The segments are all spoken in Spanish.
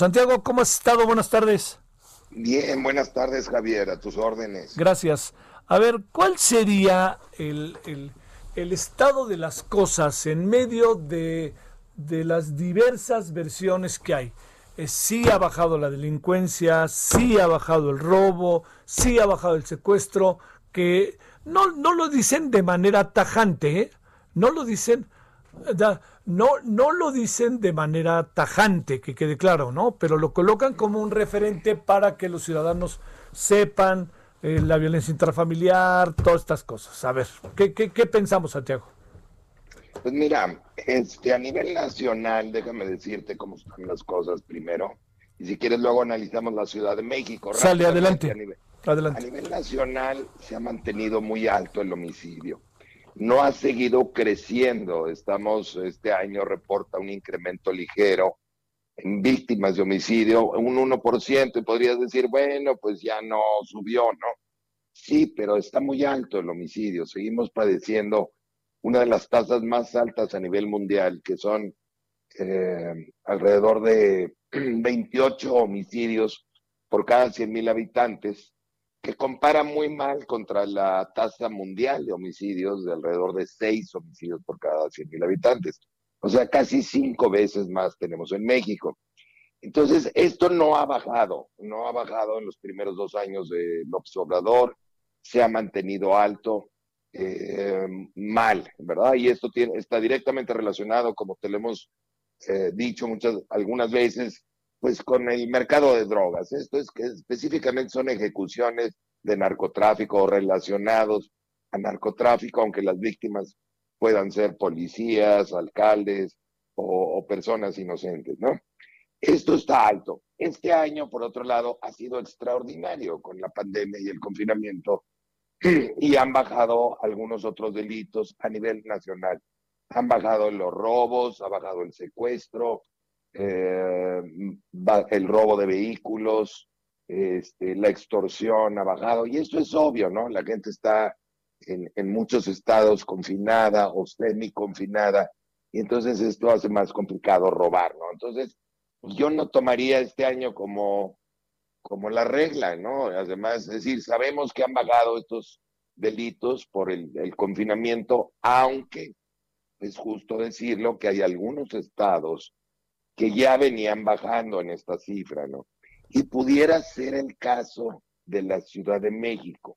Santiago, ¿cómo has estado? Buenas tardes. Bien, buenas tardes, Javier, a tus órdenes. Gracias. A ver, ¿cuál sería el, el, el estado de las cosas en medio de, de las diversas versiones que hay? Eh, sí ha bajado la delincuencia, sí ha bajado el robo, sí ha bajado el secuestro, que no, no lo dicen de manera tajante, ¿eh? no lo dicen, no, no lo dicen de manera tajante, que quede claro, ¿no? Pero lo colocan como un referente para que los ciudadanos sepan eh, la violencia intrafamiliar, todas estas cosas. A ver, ¿qué, qué, qué pensamos, Santiago? Pues mira, este, a nivel nacional, déjame decirte cómo están las cosas primero. Y si quieres, luego analizamos la Ciudad de México. Sale, adelante. A nivel, Adelante. a nivel nacional se ha mantenido muy alto el homicidio. No ha seguido creciendo. Estamos, este año reporta un incremento ligero en víctimas de homicidio, un 1%, y podrías decir, bueno, pues ya no subió, ¿no? Sí, pero está muy alto el homicidio. Seguimos padeciendo una de las tasas más altas a nivel mundial, que son eh, alrededor de 28 homicidios por cada 100 mil habitantes, que compara muy mal contra la tasa mundial de homicidios de alrededor de 6 homicidios por cada 100 mil habitantes. O sea, casi cinco veces más tenemos en México. Entonces, esto no ha bajado, no ha bajado en los primeros dos años de López Obrador, se ha mantenido alto, eh, mal, ¿verdad? Y esto tiene, está directamente relacionado, como te lo hemos eh, dicho muchas, algunas veces, pues con el mercado de drogas. Esto es que específicamente son ejecuciones de narcotráfico relacionados a narcotráfico, aunque las víctimas puedan ser policías, alcaldes o, o personas inocentes, ¿no? Esto está alto. Este año, por otro lado, ha sido extraordinario con la pandemia y el confinamiento y han bajado algunos otros delitos a nivel nacional. Han bajado los robos, ha bajado el secuestro, eh, el robo de vehículos, este, la extorsión ha bajado. Y esto es obvio, ¿no? La gente está en, muchos estados confinada o semi-confinada y entonces esto hace más complicado robar, ¿no? Entonces, yo no tomaría este año como, como la regla, ¿no? Además, es decir, sabemos que han bajado estos delitos por el, el confinamiento, aunque es justo decirlo que hay algunos estados que ya venían bajando en esta cifra, ¿no? Y pudiera ser el caso de la Ciudad de México.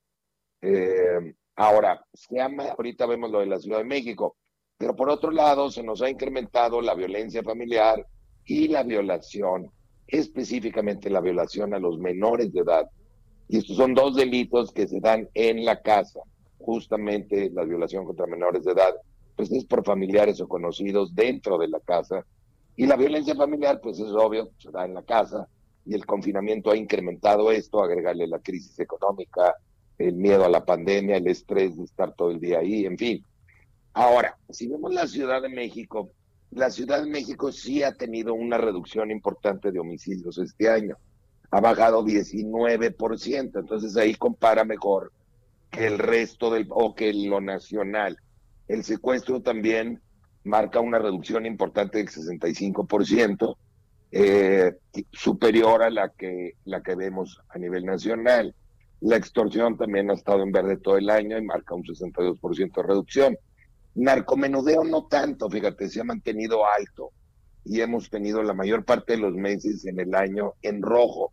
Eh, ahora, se ahorita vemos lo de la Ciudad de México, pero por otro lado se nos ha incrementado la violencia familiar y la violación, específicamente la violación a los menores de edad. Y estos son dos delitos que se dan en la casa. Justamente la violación contra menores de edad, pues es por familiares o conocidos dentro de la casa. Y la violencia familiar, pues es obvio, se da en la casa. Y el confinamiento ha incrementado esto, agregarle la crisis económica, el miedo a la pandemia, el estrés de estar todo el día ahí, en fin. Ahora, si vemos la Ciudad de México, la Ciudad de México sí ha tenido una reducción importante de homicidios este año. Ha bajado 19%, entonces ahí compara mejor que el resto del, o que lo nacional. El secuestro también marca una reducción importante del 65%, eh, superior a la que, la que vemos a nivel nacional. La extorsión también ha estado en verde todo el año y marca un 62% de reducción. Narcomenudeo no tanto, fíjate, se ha mantenido alto y hemos tenido la mayor parte de los meses en el año en rojo.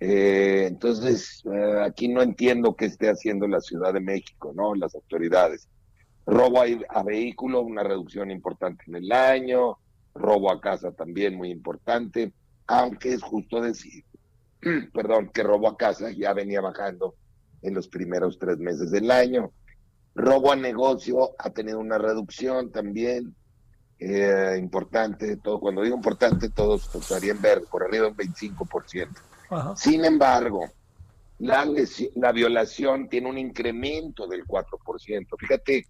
Eh, entonces, eh, aquí no entiendo qué esté haciendo la Ciudad de México, ¿no? Las autoridades. Robo a, a vehículo, una reducción importante en el año, robo a casa también muy importante, aunque es justo decir, perdón, que robo a casa ya venía bajando en los primeros tres meses del año. Robo a negocio ha tenido una reducción también. eh, importante, todo, cuando digo importante, todos estarían ver, por arriba un 25%. Sin embargo, la, la violación tiene un incremento del 4%. Fíjate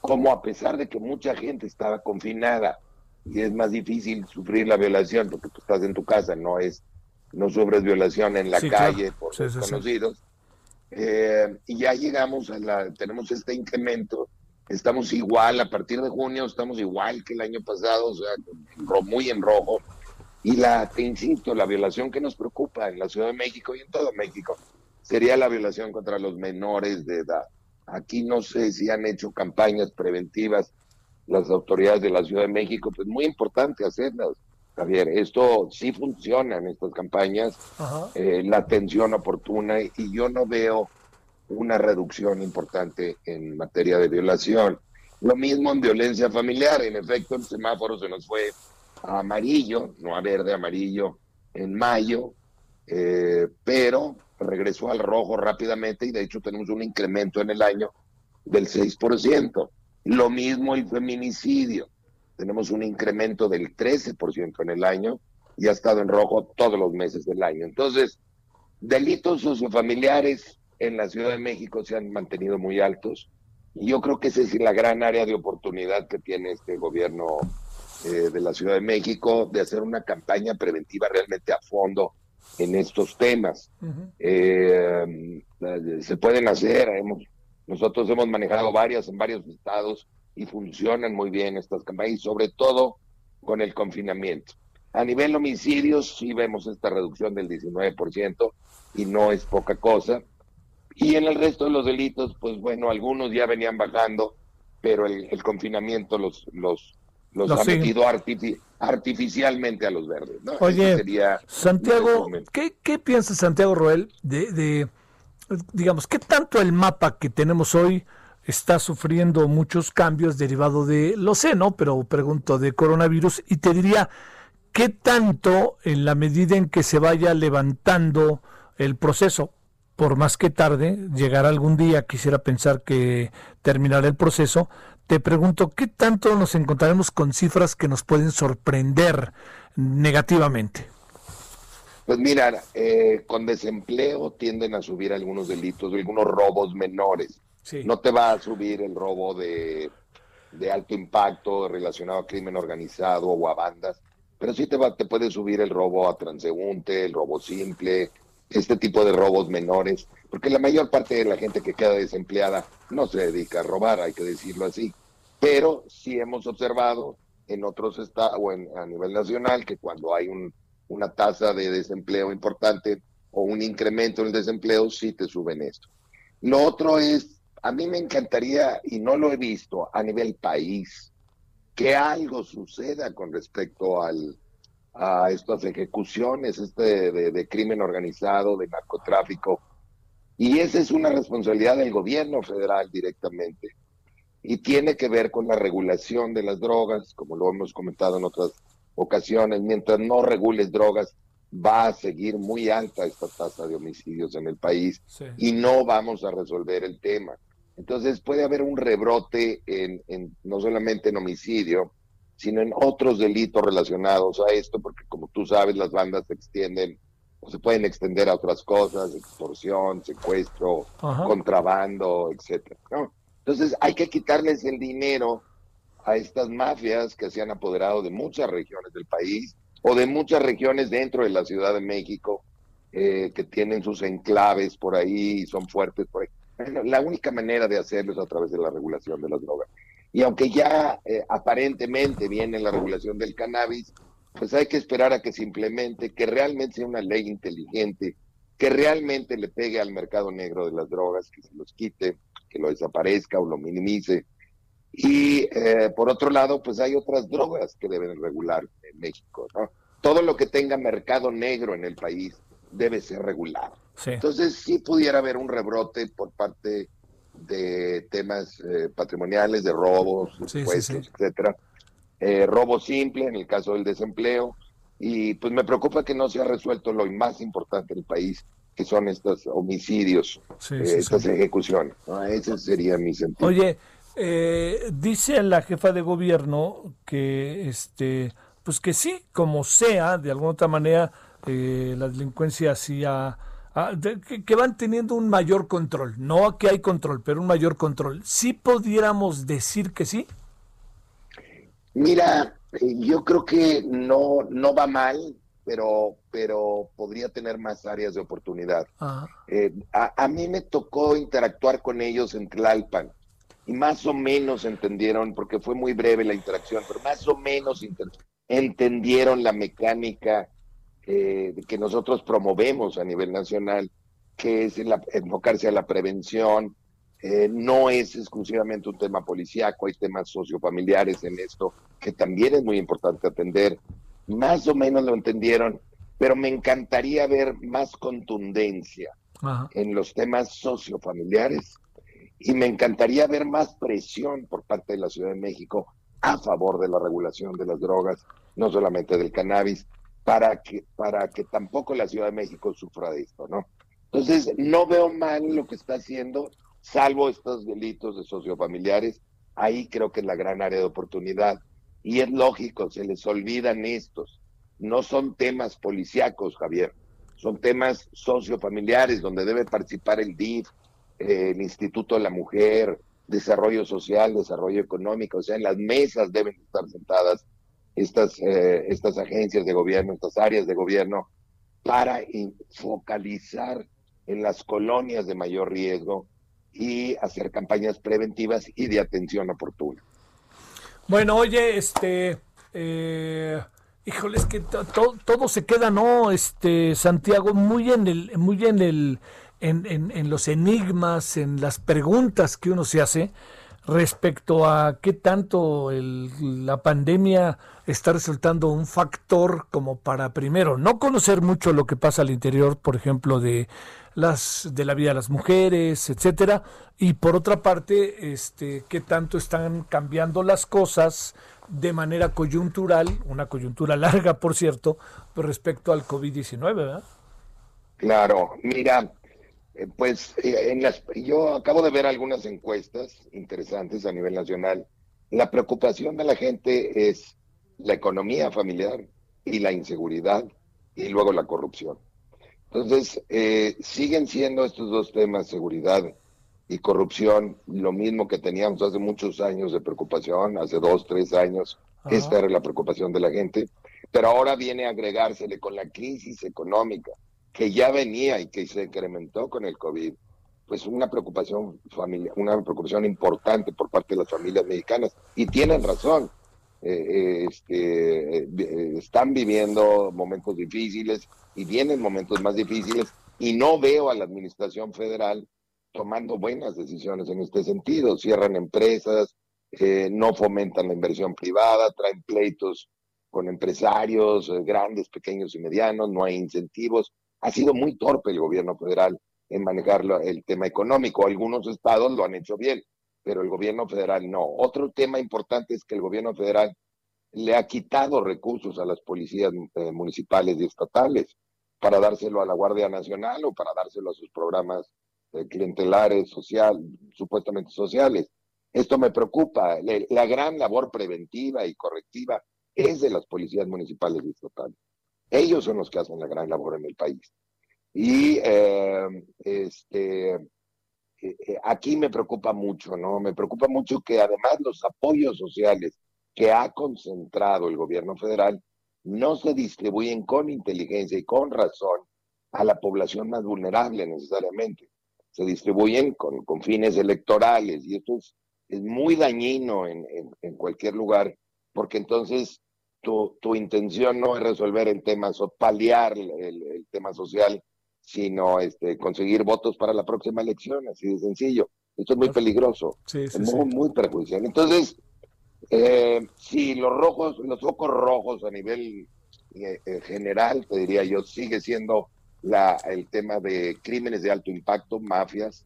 cómo a pesar de que mucha gente estaba confinada y es más difícil sufrir la violación porque tú estás en tu casa, no es no sufres violación en la calle por desconocidos. Eh, y ya llegamos a la, tenemos este incremento, estamos igual, a partir de junio estamos igual que el año pasado, o sea, muy en rojo. Y la, te insisto, la violación que nos preocupa en la Ciudad de México y en todo México sería la violación contra los menores de edad. Aquí no sé si han hecho campañas preventivas las autoridades de la Ciudad de México, pues muy importante hacerlas. Javier, esto sí funciona en estas campañas, eh, la atención oportuna y yo no veo una reducción importante en materia de violación. Lo mismo en violencia familiar, en efecto el semáforo se nos fue a amarillo, no a verde, amarillo en mayo, eh, pero regresó al rojo rápidamente y de hecho tenemos un incremento en el año del 6%. Lo mismo el feminicidio. Tenemos un incremento del 13% en el año y ha estado en rojo todos los meses del año. Entonces, delitos sociofamiliares en la Ciudad de México se han mantenido muy altos y yo creo que esa es la gran área de oportunidad que tiene este gobierno eh, de la Ciudad de México de hacer una campaña preventiva realmente a fondo en estos temas. Eh, se pueden hacer, hemos, nosotros hemos manejado varias en varios estados y funcionan muy bien estas campañas, sobre todo con el confinamiento. A nivel homicidios sí vemos esta reducción del 19% y no es poca cosa. Y en el resto de los delitos, pues bueno, algunos ya venían bajando, pero el, confinamiento los, los, los, ha metido artificialmente a los verdes. Oye, Santiago, ¿qué, ¿qué piensa Santiago Roel de, de, digamos, qué tanto el mapa que tenemos hoy está sufriendo muchos cambios derivados de, lo sé, ¿no? Pero pregunto, de coronavirus y te diría, ¿qué tanto en la medida en que se vaya levantando el proceso, por más que tarde, llegará algún día, quisiera pensar que terminará el proceso, te pregunto, ¿qué tanto nos encontraremos con cifras que nos pueden sorprender negativamente? Pues mira, eh, con desempleo tienden a subir algunos delitos, algunos robos menores. No te va a subir el robo de, alto impacto relacionado a crimen organizado o a bandas, pero sí te, va, te puede subir el robo a transeúnte, el robo simple, este tipo de robos menores, porque la mayor parte de la gente que queda desempleada no se dedica a robar, hay que decirlo así. Pero sí hemos observado en otros estados o a nivel nacional que cuando hay un, una tasa de desempleo importante o un incremento en el desempleo, sí te suben esto. Lo otro es a mí me encantaría, y no lo he visto a nivel país, que algo suceda con respecto al, a estas ejecuciones este de, crimen organizado, de narcotráfico. Y esa es una responsabilidad del gobierno federal directamente. Y tiene que ver con la regulación de las drogas, como lo hemos comentado en otras ocasiones. Mientras no regules drogas, va a seguir muy alta esta tasa de homicidios en el país y no vamos a resolver el tema. Entonces puede haber un rebrote en, no solamente en homicidio, sino en otros delitos relacionados a esto, porque como tú sabes, las bandas se extienden o se pueden extender a otras cosas, extorsión, secuestro, contrabando, etcétera. Entonces hay que quitarles el dinero a estas mafias que se han apoderado de muchas regiones del país o de muchas regiones dentro de la Ciudad de México eh, que tienen sus enclaves por ahí y son fuertes por ahí la única manera de hacerlo es a través de la regulación de las drogas. Y aunque ya eh, aparentemente viene la regulación del cannabis, pues hay que esperar a que se implemente, que realmente sea una ley inteligente, que realmente le pegue al mercado negro de las drogas, que se los quite, que lo desaparezca o lo minimice. Y eh, por otro lado, pues hay otras drogas que deben regular en México, ¿no? Todo lo que tenga mercado negro en el país debe ser regulado. Entonces sí pudiera haber un rebrote por parte de temas eh, patrimoniales, de robos, impuestos, etcétera. Eh, robo simple en el caso del desempleo. Y pues me preocupa que no se ha resuelto lo más importante del país, que son estos homicidios, eh, estas ejecuciones. Ese sería mi sentido. Oye, Eh, dice la jefa de gobierno que, este, pues que sí, como sea, de alguna otra manera, la delincuencia sí que, van teniendo un mayor control. No que hay control, pero un mayor control. ¿Sí pudiéramos decir que sí? Mira, yo creo que no, no va mal, pero, pero podría tener más áreas de oportunidad. Eh, a, mí me tocó interactuar con ellos en Tlalpan y más o menos entendieron, porque fue muy breve la interacción, pero más o menos entendieron la mecánica eh, que nosotros promovemos a nivel nacional, que es enfocarse a la prevención. Eh, no es exclusivamente un tema policíaco, hay temas sociofamiliares en esto que también es muy importante atender más o menos lo entendieron, pero me encantaría ver más contundencia en los temas sociofamiliares y me encantaría ver más presión por parte de la Ciudad de México a favor de la regulación de las drogas, no solamente del cannabis, para que, para que tampoco la Ciudad de México sufra de esto, ¿no? Entonces, no veo mal lo que está haciendo, salvo estos delitos de sociofamiliares. Ahí creo que es la gran área de oportunidad. Y es lógico, se les olvidan estos. No son temas policíacos, Javier. Son temas sociofamiliares donde debe participar el DIF, eh, el Instituto de la Mujer, Desarrollo Social, Desarrollo Económico. O sea, en las mesas deben estar sentadas estas, eh, estas agencias de gobierno, estas áreas de gobierno, para focalizar en las colonias de mayor riesgo y hacer campañas preventivas y de atención oportuna. Bueno, oye, este, eh, híjole, es que todo se queda, ¿no? Este, Santiago, muy en el, muy en el, en, en, los enigmas, en las preguntas que uno se hace respecto a qué tanto el, la pandemia está resultando un factor como para primero no conocer mucho lo que pasa al interior, por ejemplo, de las de la vida de las mujeres, etcétera, y por otra parte, este qué tanto están cambiando las cosas de manera coyuntural, una coyuntura larga, por cierto, respecto al COVID-19, ¿verdad? Claro, mira, pues eh, en las, yo acabo de ver algunas encuestas interesantes a nivel nacional. La preocupación de la gente es la economía familiar y la inseguridad y luego la corrupción. Entonces, eh, siguen siendo estos dos temas, seguridad y corrupción, lo mismo que teníamos hace muchos años de preocupación, hace dos, tres años, esta era la preocupación de la gente, pero ahora viene a agregársele con la crisis económica que ya venía y que se incrementó con el COVID, pues una preocupación familiar, una preocupación importante por parte de las familias mexicanas. Y tienen razón, eh, eh, este, eh, están viviendo momentos difíciles y vienen momentos más difíciles y no veo a la administración federal tomando buenas decisiones en este sentido. Cierran empresas, no fomentan la inversión privada, traen pleitos con empresarios grandes, pequeños y medianos, no hay incentivos. Ha sido muy torpe el gobierno federal en manejar el tema económico. Algunos estados lo han hecho bien, pero el gobierno federal no. Otro tema importante es que el gobierno federal le ha quitado recursos a las policías eh, municipales y estatales para dárselo a la Guardia Nacional o para dárselo a sus programas eh, clientelares, social, supuestamente sociales. Esto me preocupa. la gran labor preventiva y correctiva es de las policías municipales y estatales. Ellos son los que hacen la gran labor en el país. Y eh, este, eh, eh, aquí me preocupa mucho, ¿no? Me preocupa mucho que además los apoyos sociales que ha concentrado el gobierno federal no se distribuyen con inteligencia y con razón a la población más vulnerable necesariamente. Se distribuyen con, fines electorales y esto es, muy dañino en cualquier lugar porque entonces tu, tu intención no es resolver el tema, o paliar el, tema social, sino este, conseguir votos para la próxima elección, así de sencillo. Esto es muy peligroso, es muy, muy perjudicial. Entonces, eh, sí, los rojos, los focos rojos a nivel eh, eh, general, te diría yo, sigue siendo la, el tema de crímenes de alto impacto, mafias,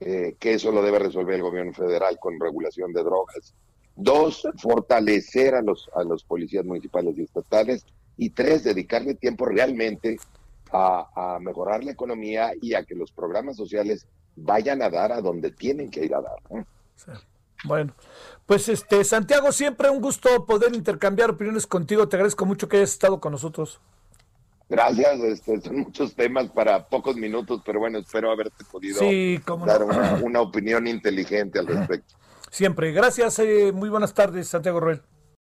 que eso lo debe resolver el gobierno federal con regulación de drogas, Dos, fortalecer a los, a los policías municipales y estatales. Y tres, dedicarle tiempo realmente a, mejorar la economía y a que los programas sociales vayan a dar a donde tienen que ir a dar. Bueno, pues este Santiago, siempre un gusto poder intercambiar opiniones contigo. Te agradezco mucho que hayas estado con nosotros. Gracias, este, son muchos temas para pocos minutos, pero bueno, espero haberte podido dar una, una, opinión inteligente al respecto. Siempre. Gracias, eh, muy buenas tardes, Santiago Roel.